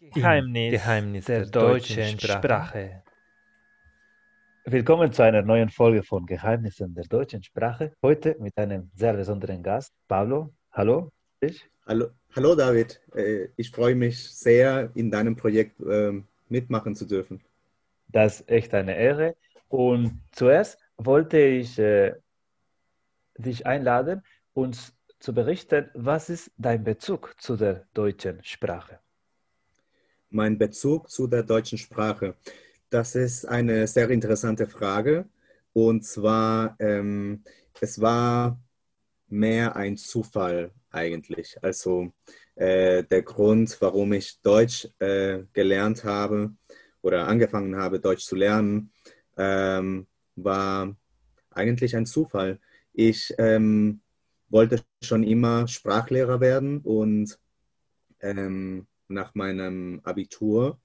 Geheimnis, Geheimnis der, der deutschen Sprache. Sprache. Willkommen zu einer neuen Folge von Geheimnissen der deutschen Sprache. Heute mit einem sehr besonderen Gast, Pablo. Hallo. Ich. Hallo, hallo David. Äh, ich freue mich sehr, in deinem Projekt ähm, mitmachen zu dürfen. Das ist echt eine Ehre. Und zuerst wollte ich äh, dich einladen, uns zu berichten, was ist dein Bezug zu der deutschen Sprache? Mein Bezug zu der deutschen Sprache. Das ist eine sehr interessante Frage. Und zwar, ähm, es war mehr ein Zufall eigentlich. Also äh, der Grund, warum ich Deutsch äh, gelernt habe oder angefangen habe, Deutsch zu lernen, ähm, war eigentlich ein Zufall. Ich ähm, wollte schon immer Sprachlehrer werden und ähm, nach meinem Abitur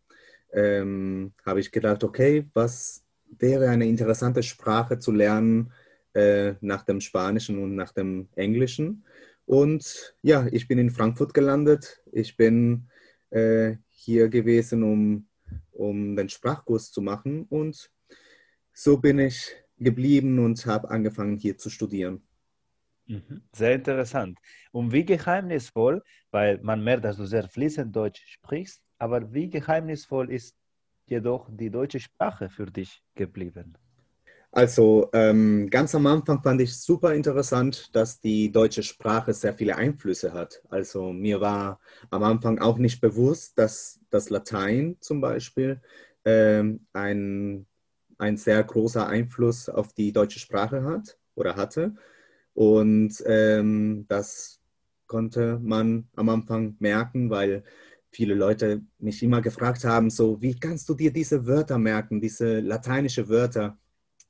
ähm, habe ich gedacht, okay, was wäre eine interessante Sprache zu lernen äh, nach dem Spanischen und nach dem Englischen. Und ja, ich bin in Frankfurt gelandet. Ich bin äh, hier gewesen, um, um den Sprachkurs zu machen. Und so bin ich geblieben und habe angefangen hier zu studieren. Mhm. Sehr interessant. Und wie geheimnisvoll, weil man merkt, dass du sehr fließend Deutsch sprichst, aber wie geheimnisvoll ist jedoch die deutsche Sprache für dich geblieben? Also ähm, ganz am Anfang fand ich super interessant, dass die deutsche Sprache sehr viele Einflüsse hat. Also mir war am Anfang auch nicht bewusst, dass das Latein zum Beispiel ähm, ein, ein sehr großer Einfluss auf die deutsche Sprache hat oder hatte. Und ähm, das konnte man am Anfang merken, weil viele Leute mich immer gefragt haben, so, wie kannst du dir diese Wörter merken, diese lateinische Wörter?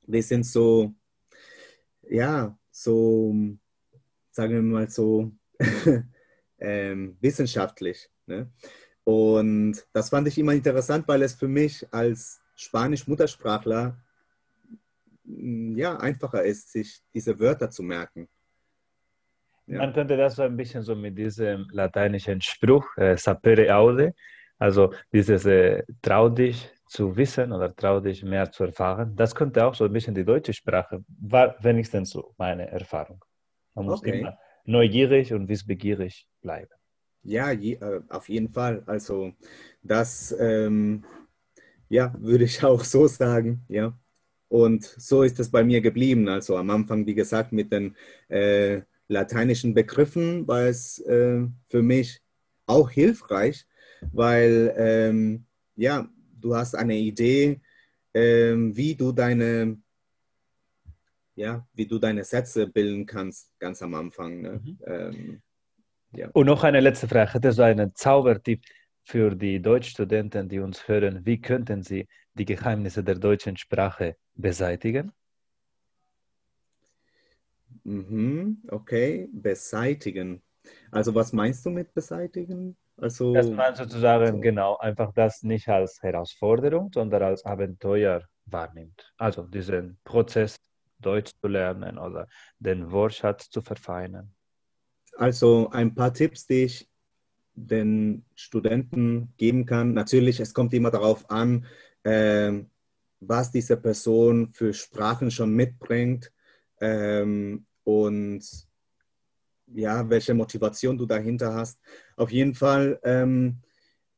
Die sind so, ja, so, sagen wir mal so, ähm, wissenschaftlich. Ne? Und das fand ich immer interessant, weil es für mich als Spanisch-Muttersprachler ja, einfacher ist, sich diese Wörter zu merken. Ja. Man könnte das so ein bisschen so mit diesem lateinischen Spruch, äh, sapere aude, also dieses äh, trau dich zu wissen oder trau dich mehr zu erfahren, das könnte auch so ein bisschen die deutsche Sprache, war wenigstens so meine Erfahrung. Man muss okay. immer neugierig und wissbegierig bleiben. Ja, je, äh, auf jeden Fall. Also das, ähm, ja, würde ich auch so sagen, ja. Und so ist es bei mir geblieben. Also am Anfang, wie gesagt, mit den äh, lateinischen Begriffen war es äh, für mich auch hilfreich, weil ähm, ja, du hast eine Idee, ähm, wie du deine ja, wie du deine Sätze bilden kannst, ganz am Anfang. Ne? Mhm. Ähm, ja. Und noch eine letzte Frage. Hättest du einen Zaubertipp für die Deutschstudenten, die uns hören? Wie könnten sie die Geheimnisse der deutschen Sprache beseitigen? Mhm, okay, beseitigen. Also was meinst du mit beseitigen? Also, dass man sozusagen also, genau einfach das nicht als Herausforderung, sondern als Abenteuer wahrnimmt. Also diesen Prozess Deutsch zu lernen oder den Wortschatz zu verfeinern. Also ein paar Tipps, die ich den Studenten geben kann. Natürlich, es kommt immer darauf an, äh, was diese Person für Sprachen schon mitbringt ähm, und ja, welche Motivation du dahinter hast. Auf jeden Fall ähm,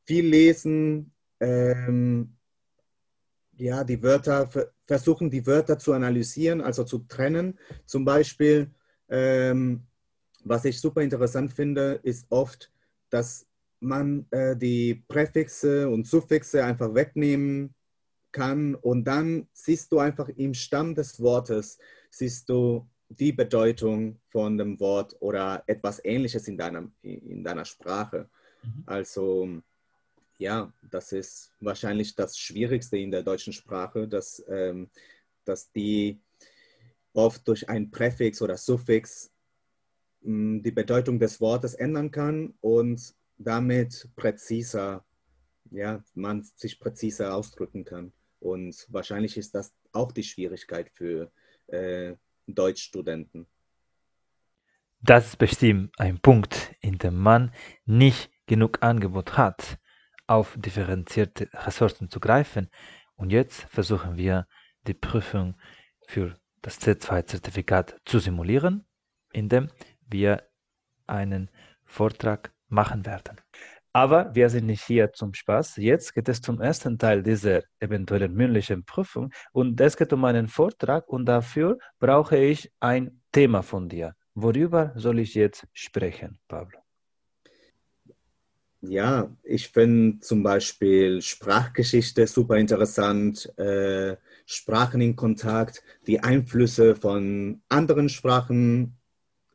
viel lesen, ähm, ja, die Wörter, versuchen die Wörter zu analysieren, also zu trennen. Zum Beispiel, ähm, was ich super interessant finde, ist oft, dass man äh, die Präfixe und Suffixe einfach wegnehmen kann und dann siehst du einfach im Stamm des Wortes, siehst du die Bedeutung von dem Wort oder etwas Ähnliches in deiner, in deiner Sprache. Mhm. Also ja, das ist wahrscheinlich das Schwierigste in der deutschen Sprache, dass, ähm, dass die oft durch ein Präfix oder Suffix mh, hm, die Bedeutung des Wortes ändern kann und damit präziser, ja, man sich präziser ausdrücken kann. Und wahrscheinlich ist das auch die Schwierigkeit für äh, Deutschstudenten. Das ist bestimmt ein Punkt, in dem man nicht genug Angebot hat. auf differenzierte Ressourcen zu greifen. Und jetzt versuchen wir, die Prüfung für das C2-Zertifikat zu simulieren, indem wir einen Vortrag machen werden. Aber wir sind nicht hier zum Spaß. Jetzt geht es zum ersten Teil dieser eventuellen mündlichen Prüfung und es geht um einen Vortrag und dafür brauche ich ein Thema von dir. Worüber soll ich jetzt sprechen, Pablo? Ja, ich finde zum Beispiel Sprachgeschichte super interessant, äh, Sprachen in Kontakt, die Einflüsse von anderen Sprachen.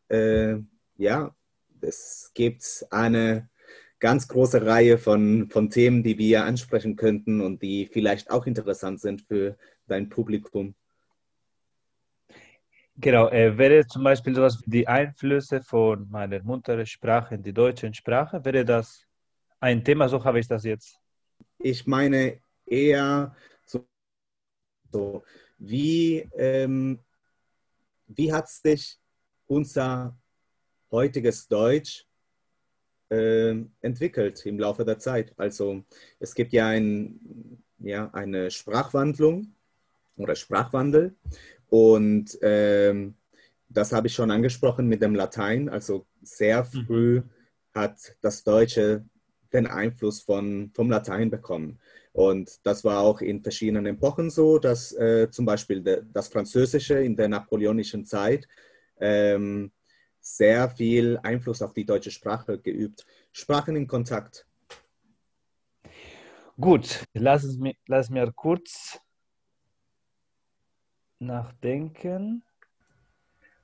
Äh, ja, es gibt eine ganz große Reihe von, von Themen, die wir ansprechen könnten und die vielleicht auch interessant sind für dein Publikum. Genau, äh, wäre zum Beispiel sowas wie die Einflüsse von meiner Muttersprache in die deutsche Sprache, wäre das ein Thema, so habe ich das jetzt. Ich meine eher so, so wie, ähm, wie hat sich unser heutiges Deutsch entwickelt im Laufe der Zeit? Also es gibt ja, ein, ja eine Sprachwandlung oder Sprachwandel und ähm, das habe ich schon angesprochen mit dem Latein. Also sehr mhm. früh hat das Deutsche den Einfluss von, vom Latein bekommen. Und das war auch in verschiedenen Epochen so, dass äh, zum Beispiel de, das Französische in der napoleonischen Zeit ähm, sehr viel Einfluss auf die deutsche Sprache geübt. Sprachen in Kontakt. Gut, lass, es mir, lass mir kurz nachdenken.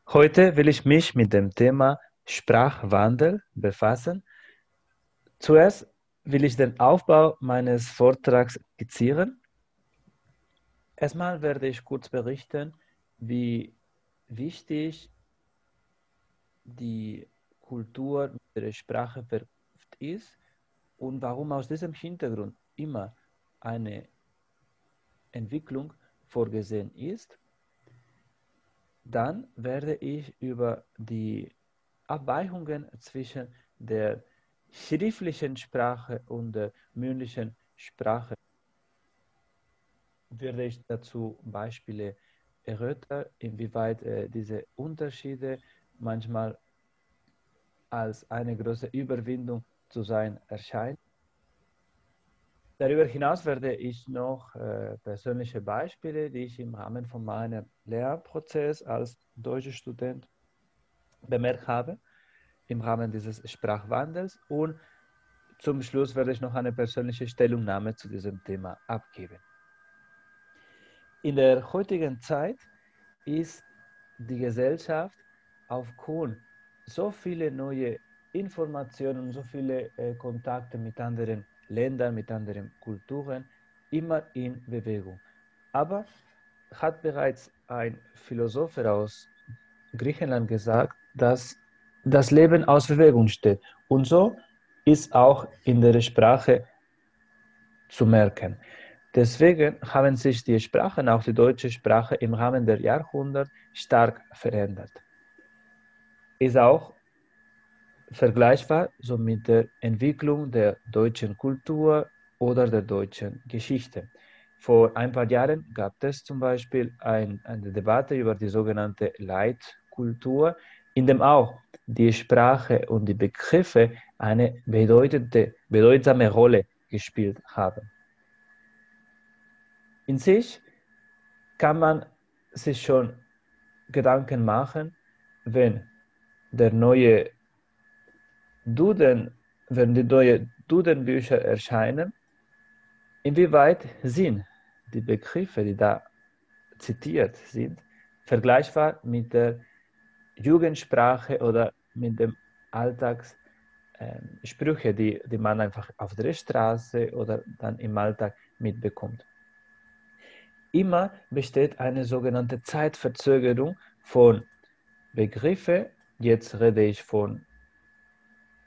Heute will ich mich mit dem Thema Sprachwandel befassen. Zuerst will ich den Aufbau meines Vortrags skizzieren. Erstmal werde ich kurz berichten, wie wichtig die Kultur mit der Sprache verknüpft ist und warum aus diesem Hintergrund immer eine Entwicklung vorgesehen ist. Dann werde ich über die Abweichungen zwischen der schriftlichen Sprache und der mündlichen Sprache werde ich dazu Beispiele erörtern, inwieweit äh, diese Unterschiede manchmal als eine große Überwindung zu sein erscheinen. Darüber hinaus werde ich noch äh, persönliche Beispiele, die ich im Rahmen von meinem Lehrprozess als deutscher Student bemerkt habe, im Rahmen dieses Sprachwandels und zum Schluss werde ich noch eine persönliche Stellungnahme zu diesem Thema abgeben. In der heutigen Zeit ist die Gesellschaft aufgrund so viele neue Informationen so viele äh, Kontakte mit anderen Ländern, mit anderen Kulturen immer in Bewegung. Aber hat bereits ein Philosoph aus Griechenland gesagt, dass das Leben aus Bewegung steht. Und so ist auch in der Sprache zu merken. Deswegen haben sich die Sprachen, auch die deutsche Sprache, im Rahmen der Jahrhunderte stark verändert. Ist auch vergleichbar so mit der Entwicklung der deutschen Kultur oder der deutschen Geschichte. Vor ein paar Jahren gab es zum Beispiel ein, eine Debatte über die sogenannte Leitkultur, in dem auch die Sprache und die Begriffe eine bedeutende, bedeutsame Rolle gespielt haben. In sich kann man sich schon Gedanken machen, wenn der neue Duden, wenn die neuen Dudenbücher erscheinen, inwieweit sind die Begriffe, die da zitiert sind, vergleichbar mit der Jugendsprache oder mit dem Alltagssprüche, ähm, die, die man einfach auf der Straße oder dann im Alltag mitbekommt. Immer besteht eine sogenannte Zeitverzögerung von Begriffen. Jetzt rede ich von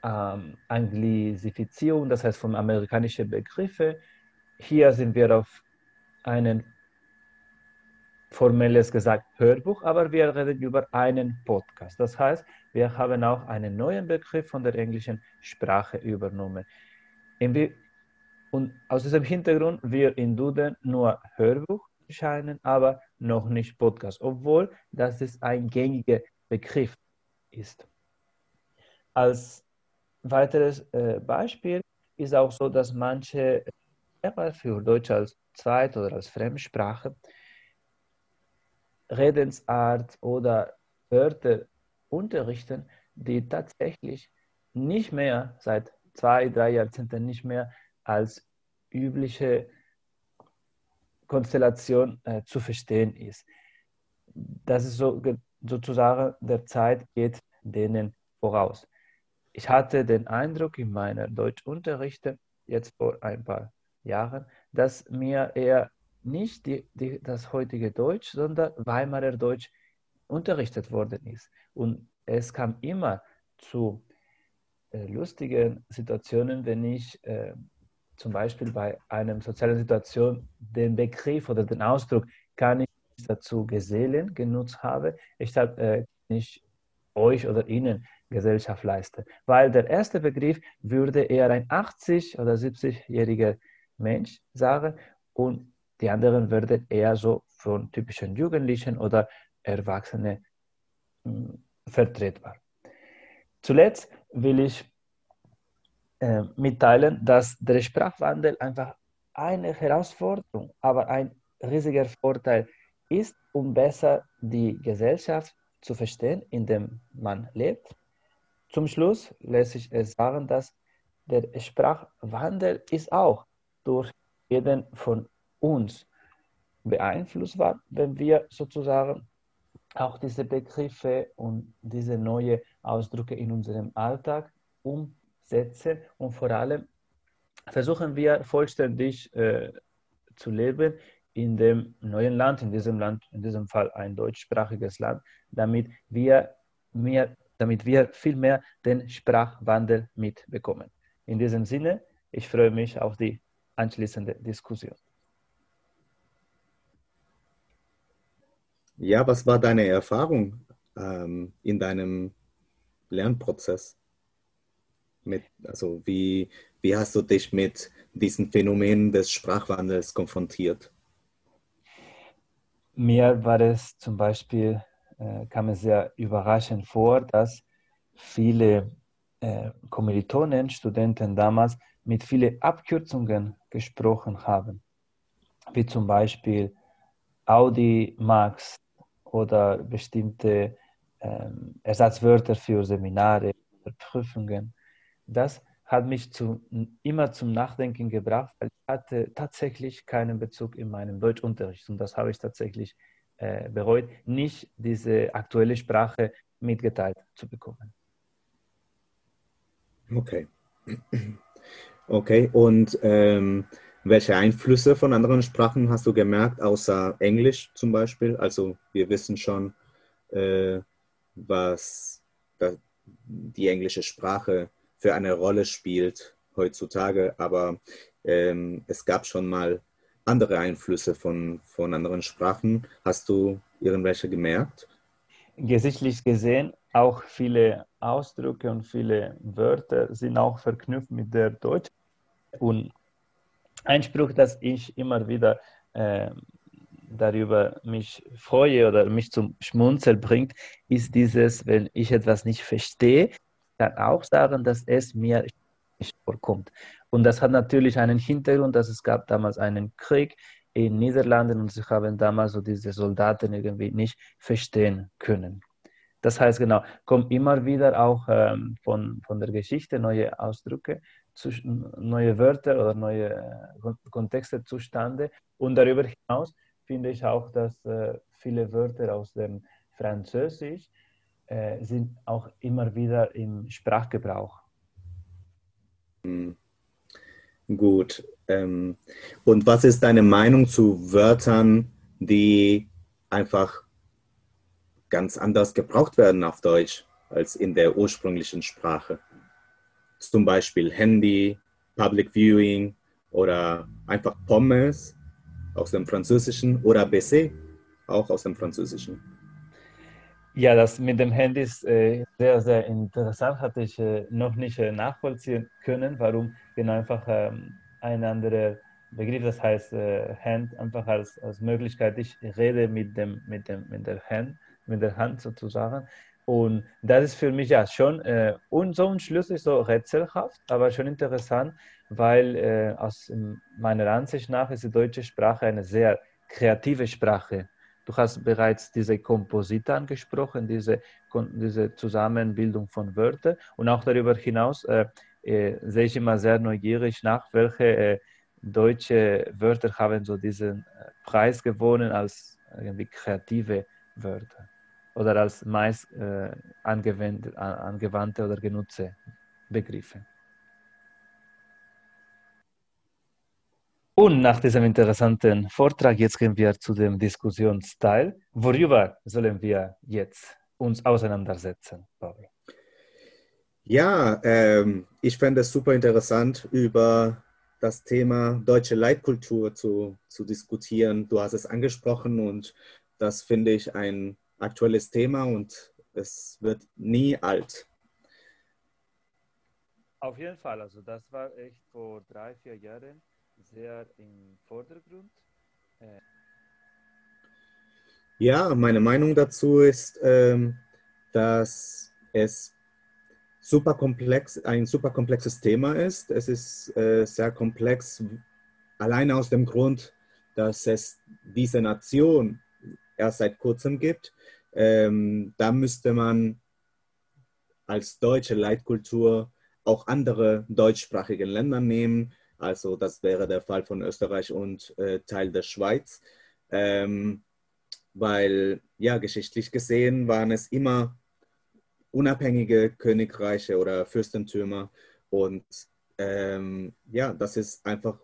ähm, Anglisifizierung, das heißt von amerikanischen Begriffen. Hier sind wir auf einen formelles gesagt Hörbuch, aber wir reden über einen Podcast. Das heißt, wir haben auch einen neuen Begriff von der englischen Sprache übernommen. Und aus diesem Hintergrund wir in Duden nur Hörbuch erscheinen, aber noch nicht Podcast, obwohl das ist ein gängiger Begriff ist. Als weiteres äh, Beispiel ist auch so, dass manche Lehrer für Deutsch als Zweit- oder als Fremdsprache Redensart oder Wörter unterrichten, die tatsächlich nicht mehr seit zwei, drei Jahrzehnten nicht mehr als übliche Konstellation äh, zu verstehen ist. Das ist so, sozusagen, der Zeit geht denen voraus. Ich hatte den Eindruck in meiner Deutschunterrichte, jetzt vor ein paar Jahren, dass mir eher nicht die, die, das heutige Deutsch, sondern Weimarer Deutsch unterrichtet worden ist. Und es kam immer zu äh, lustigen Situationen, wenn ich äh, zum Beispiel bei einer sozialen Situation den Begriff oder den Ausdruck kann ich dazu Gesellen genutzt habe, ich habe äh, nicht euch oder ihnen Gesellschaft leiste. Weil der erste Begriff würde eher ein 80- oder 70-jähriger Mensch sagen und die anderen würden eher so von typischen Jugendlichen oder Erwachsenen hm, vertretbar. Zuletzt will ich äh, mitteilen, dass der Sprachwandel einfach eine Herausforderung, aber ein riesiger Vorteil ist, um besser die Gesellschaft zu verstehen, in der man lebt. Zum Schluss lässt sich sagen, dass der Sprachwandel ist auch durch jeden von uns beeinflussbar, wenn wir sozusagen auch diese Begriffe und diese neuen Ausdrücke in unserem Alltag umsetzen und vor allem versuchen wir vollständig äh, zu leben in dem neuen Land, in diesem Land, in diesem Fall ein deutschsprachiges Land, damit wir, mehr, damit wir viel mehr den Sprachwandel mitbekommen. In diesem Sinne, ich freue mich auf die anschließende Diskussion. Ja, was war deine Erfahrung ähm, in deinem Lernprozess? Mit, also wie, wie hast du dich mit diesen Phänomenen des Sprachwandels konfrontiert? Mir war es zum Beispiel, äh, kam es sehr überraschend vor, dass viele äh, Kommilitonen, Studenten damals mit vielen Abkürzungen gesprochen haben, wie zum Beispiel Audi, Max, oder bestimmte ähm, Ersatzwörter für Seminare oder Prüfungen. Das hat mich zu, immer zum Nachdenken gebracht, weil ich hatte tatsächlich keinen Bezug in meinem Deutschunterricht und das habe ich tatsächlich äh, bereut, nicht diese aktuelle Sprache mitgeteilt zu bekommen. Okay. Okay, und ähm, welche Einflüsse von anderen Sprachen hast du gemerkt, außer Englisch zum Beispiel? Also wir wissen schon, äh, was die englische Sprache für eine Rolle spielt heutzutage, aber ähm, es gab schon mal andere Einflüsse von, von anderen Sprachen. Hast du irgendwelche gemerkt? Gesichtlich gesehen, auch viele Ausdrücke und viele Wörter sind auch verknüpft mit der Deutsch. Und ein Spruch, dass ich immer wieder äh, darüber mich freue oder mich zum Schmunzeln bringt, ist dieses, wenn ich etwas nicht verstehe, kann auch sagen, dass es mir nicht vorkommt. Und das hat natürlich einen Hintergrund, dass es gab damals einen Krieg in Niederlanden und sie haben damals so diese Soldaten irgendwie nicht verstehen können. Das heißt genau, kommen immer wieder auch ähm, von, von der Geschichte neue Ausdrücke neue Wörter oder neue äh, Kontexte zustande. Und darüber hinaus finde ich auch, dass äh, viele Wörter aus dem Französisch äh, sind auch immer wieder im Sprachgebrauch. Hm. Gut. Ähm, und was ist deine Meinung zu Wörtern, die einfach ganz anders gebraucht werden auf Deutsch als in der ursprünglichen Sprache? zum Beispiel Handy, Public Viewing oder einfach Pommes aus dem Französischen oder BC auch aus dem Französischen. Ja, das mit dem Handy ist äh, sehr, sehr interessant. Hatte ich äh, noch nicht äh, nachvollziehen können, warum genau einfach ähm, ein anderer Begriff, das heißt äh, Hand, einfach als, als Möglichkeit, ich rede mit, dem, mit, dem, mit, der Hand, mit der Hand sozusagen. Und das ist für mich ja schon äh, und so ist so rätselhaft, aber schon interessant, weil äh, aus meiner Ansicht nach ist die deutsche Sprache eine sehr kreative Sprache. Du hast bereits diese Komposite angesprochen, diese, diese Zusammenbildung von Wörtern und auch darüber hinaus äh, äh, sehe ich immer sehr neugierig nach, welche äh, deutsche Wörter haben so diesen äh, Preis gewonnen als irgendwie kreative Wörter oder als meist äh, angewandte, angewandte oder genutzte Begriffe. Und nach diesem interessanten Vortrag, jetzt gehen wir zu dem Diskussionsteil. Worüber sollen wir jetzt uns auseinandersetzen, Pablo? Ja, ähm, ich fände es super interessant, über das Thema deutsche Leitkultur zu, zu diskutieren. Du hast es angesprochen und das finde ich ein aktuelles Thema und es wird nie alt. Auf jeden Fall, also das war echt vor drei, vier Jahren sehr im Vordergrund. Äh ja, meine Meinung dazu ist, ähm, dass es super komplex, ein super komplexes Thema ist. Es ist äh, sehr komplex, alleine aus dem Grund, dass es diese Nation erst seit kurzem gibt. Ähm, da müsste man als deutsche Leitkultur auch andere deutschsprachige Länder nehmen. Also das wäre der Fall von Österreich und äh, Teil der Schweiz. Ähm, weil ja, geschichtlich gesehen waren es immer unabhängige Königreiche oder Fürstentümer. Und ähm, ja, das ist einfach,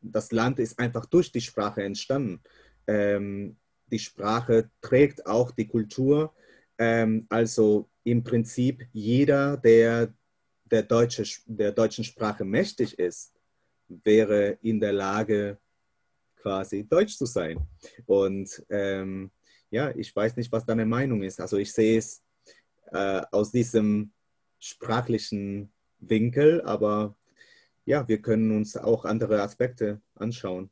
das Land ist einfach durch die Sprache entstanden. Ähm, die Sprache trägt auch die Kultur. Ähm, also im Prinzip jeder, der der, deutsche, der deutschen Sprache mächtig ist, wäre in der Lage, quasi deutsch zu sein. Und ähm, ja, ich weiß nicht, was deine Meinung ist. Also ich sehe es äh, aus diesem sprachlichen Winkel, aber ja, wir können uns auch andere Aspekte anschauen.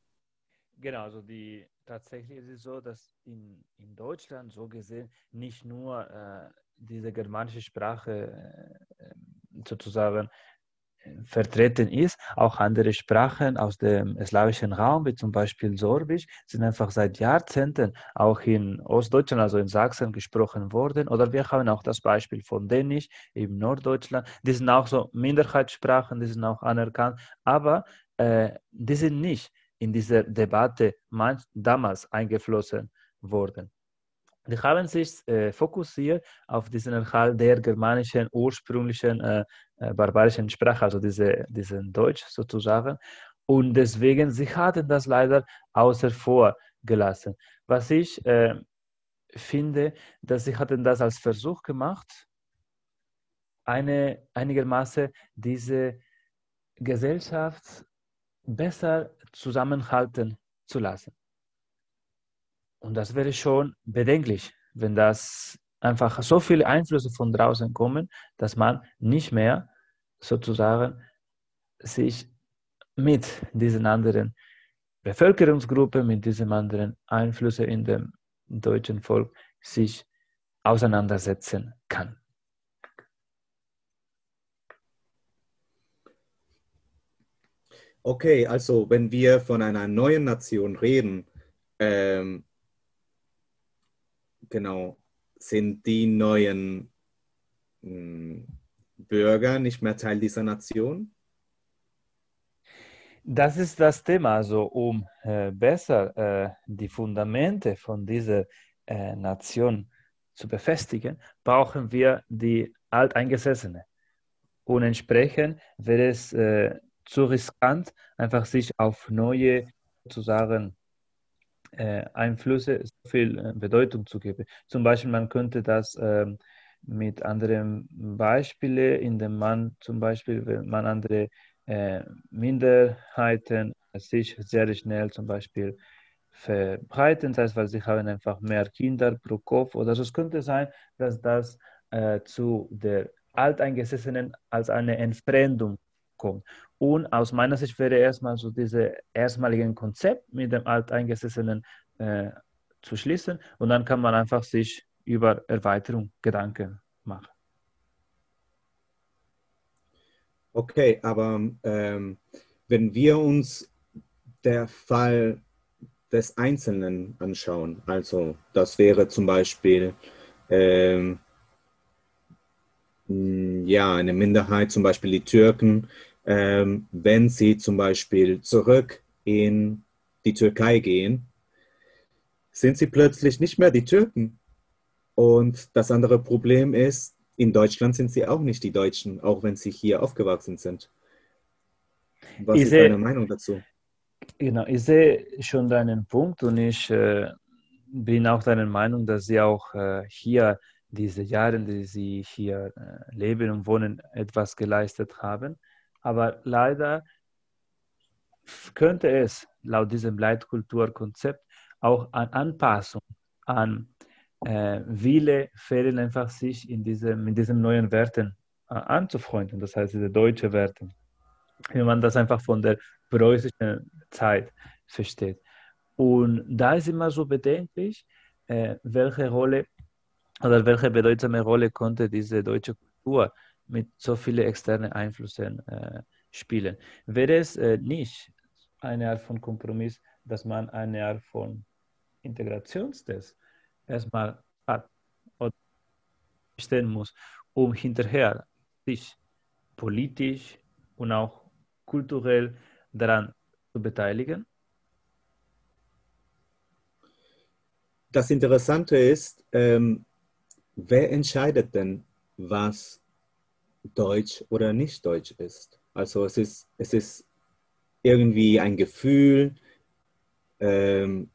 Genau, also die, tatsächlich ist es so, dass in, in Deutschland so gesehen nicht nur äh, diese germanische Sprache äh, sozusagen äh, vertreten ist. Auch andere Sprachen aus dem slawischen Raum, wie zum Beispiel Sorbisch, sind einfach seit Jahrzehnten auch in Ostdeutschland, also in Sachsen, gesprochen worden. Oder wir haben auch das Beispiel von Dänisch im Norddeutschland. Die sind auch so Minderheitssprachen, die sind auch anerkannt, aber äh, die sind nicht in diese Debatte damals eingeflossen worden. Die haben sich äh, fokussiert auf diesen Erhalt der germanischen, ursprünglichen, äh, äh, barbarischen Sprache, also diese, diesen Deutsch sozusagen. Und deswegen, sie hatten das leider außer vor gelassen. Was ich äh, finde, dass sie hatten das als Versuch gemacht, eine, einigermaßen diese Gesellschaft besser zusammenhalten zu lassen. Und das wäre schon bedenklich, wenn das einfach so viele Einflüsse von draußen kommen, dass man nicht mehr sozusagen sich mit diesen anderen Bevölkerungsgruppen, mit diesen anderen Einflüssen in dem deutschen Volk sich auseinandersetzen kann. Okay, also wenn wir von einer neuen Nation reden, ähm, genau, sind die neuen mh, hm, Bürger nicht mehr Teil dieser Nation? Das ist das Thema. Also um äh, besser äh, die Fundamente von dieser äh, Nation zu befestigen, brauchen wir die Alteingesessene. Und entsprechend wäre es äh, zu riskant, einfach sich auf neue, sozusagen, Einflüsse so viel äh, Bedeutung zu geben. Zum Beispiel, man könnte das ähm, mit anderen Beispielen, indem man zum Beispiel, wenn man andere äh, Minderheiten sich sehr schnell zum Beispiel verbreiten, das heißt, weil sie haben einfach mehr Kinder pro Kopf oder so. Es könnte sein, dass das äh, zu der Alteingesessenen als eine Entfremdung kommt. Und aus meiner Sicht wäre erstmal so diese erstmaligen Konzept mit dem Alteingesessenen äh, zu schließen und dann kann man einfach sich über Erweiterung Gedanken machen. Okay, aber ähm, wenn wir uns der Fall des Einzelnen anschauen, also das wäre zum Beispiel ähm, ja eine Minderheit, zum Beispiel die Türken, ähm, wenn sie zum Beispiel zurück in die Türkei gehen, sind sie plötzlich nicht mehr die Türken. Und das andere Problem ist, in Deutschland sind sie auch nicht die Deutschen, auch wenn sie hier aufgewachsen sind. Was ich ist sehe, deine Meinung dazu? Genau, ich sehe schon deinen Punkt und ich äh, bin auch deiner Meinung, dass sie auch äh, hier diese Jahre, die sie hier äh, leben und wohnen, etwas geleistet haben. Aber leider könnte es laut diesem Leitkulturkonzept auch an Anpassung an äh, Wille fehlen einfach sich in diesem, in diesen neuen Werten äh, anzufreunden, das heißt diese deutsche Werte. Wenn man das einfach von der preußischen Zeit versteht. Und da ist immer so bedenklich, äh, welche Rolle oder welche bedeutsame Rolle konnte diese deutsche Kultur mit so vielen externen Einflüssen äh, spielen. Wäre es äh, nicht eine Art von Kompromiss, dass man eine Art von Integrationstest erstmal hat oder stellen muss, um hinterher sich politisch und auch kulturell daran zu beteiligen? Das Interessante ist, ähm, wer entscheidet denn, was Deutsch oder nicht Deutsch ist? Also es ist, es ist irgendwie ein Gefühl, ähm,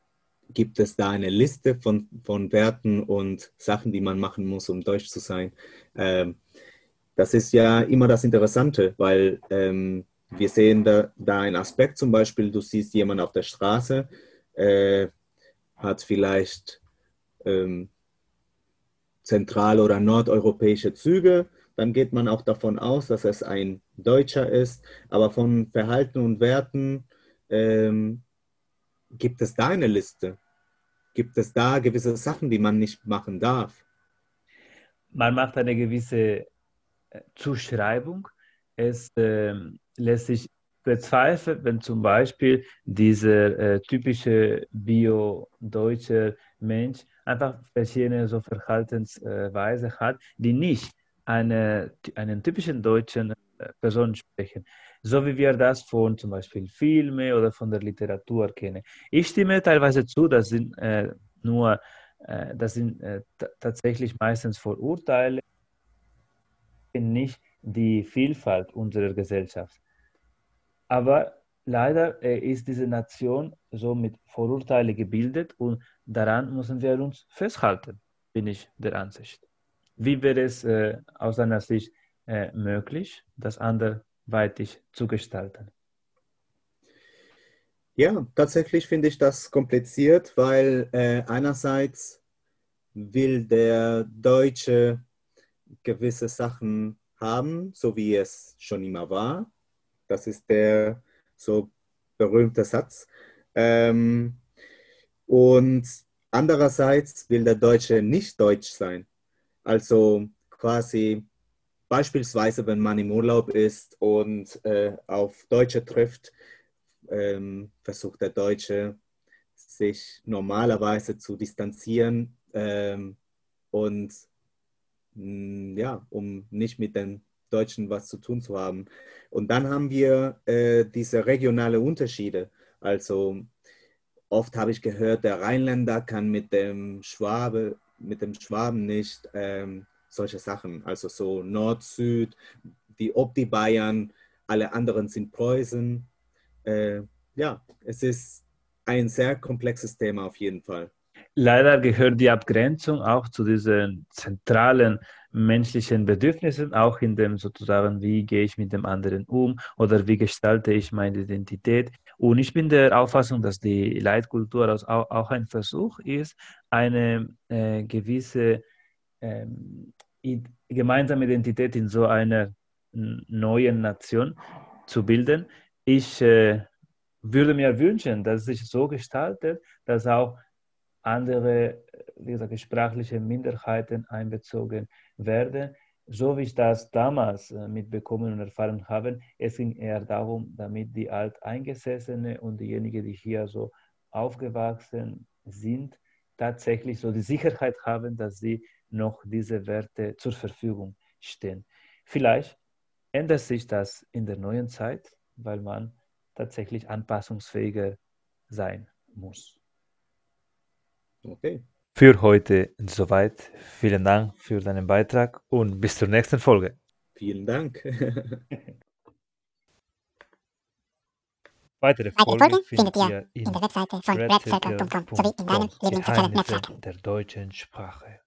gibt es da eine Liste von, von Werten und Sachen, die man machen muss, um deutsch zu sein. Ähm, das ist ja immer das Interessante, weil ähm, wir sehen da, da einen Aspekt, zum Beispiel, du siehst jemanden auf der Straße, äh, hat vielleicht ähm, zentral- oder nordeuropäische Züge, dann geht man auch davon aus, dass es ein Deutscher ist, aber von Verhalten und Werten ähm, Gibt es da eine Liste? Gibt es da gewisse Sachen, die man nicht machen darf? Man macht eine gewisse äh, Zuschreibung. Es äh, lässt sich bezweifeln, wenn zum Beispiel dieser äh, typische bio-deutsche Mensch einfach verschiedene so Verhaltensweise hat, die nicht eine, einen typischen deutschen äh, Person sprechen so wie wir das von zum Beispiel Filmen oder von der Literatur kennen. Ich stimme teilweise zu, das sind äh, nur, äh, das sind äh, tatsächlich meistens Vorurteile, nicht die Vielfalt unserer Gesellschaft. Aber leider äh, ist diese Nation so mit Vorurteilen gebildet und daran müssen wir uns festhalten, bin ich der Ansicht. Wie wäre es äh, aus deiner Sicht äh, möglich, das andere weitig zu gestalten? Ja, tatsächlich finde ich das kompliziert, weil äh, einerseits will der Deutsche gewisse Sachen haben, so wie es schon immer war. Das ist der so berühmte Satz. Ähm, und andererseits will der Deutsche nicht deutsch sein. Also quasi beispielsweise, wenn man im Urlaub ist und äh, auf Deutsche trifft, ähm, versucht der Deutsche sich normalerweise zu distanzieren ähm, und mh, mm, ja, um nicht mit den Deutschen was zu tun zu haben. Und dann haben wir äh, diese regionale Unterschiede. Also oft habe ich gehört, der Rheinländer kann mit dem Schwabe, mit dem Schwaben nicht ähm, solche Sachen. Also so Nord, Süd, die Opti Bayern, alle anderen sind Preußen. Äh, ja, es ist ein sehr komplexes Thema auf jeden Fall. Leider gehört die Abgrenzung auch zu diesen zentralen menschlichen Bedürfnissen, auch in dem sozusagen, wie gehe ich mit dem anderen um oder wie gestalte ich meine Identität. Und ich bin der Auffassung, dass die Leitkultur auch ein Versuch ist, eine äh, gewisse ähm, gemeinsame Identität in so einer neuen Nation zu bilden. Ich äh, würde mir wünschen, dass es sich so gestaltet, dass auch andere wie gesagt, sprachliche Minderheiten einbezogen werden. So wie ich das damals äh, mitbekommen und erfahren habe, es ging eher darum, damit die Alteingesessene und diejenigen, die hier so aufgewachsen sind, tatsächlich so die Sicherheit haben, dass sie noch diese Werte zur Verfügung stehen. Vielleicht ändert sich das in der neuen Zeit, weil man tatsächlich anpassungsfähiger sein muss. Okay. Für heute soweit. Vielen Dank für deinen Beitrag und bis zur nächsten Folge. Vielen Dank. Weitere Folgen findet ihr in der Webseite von redcircle.com sowie in deinem Lieblingssozialen Netzwerk der deutschen Sprache.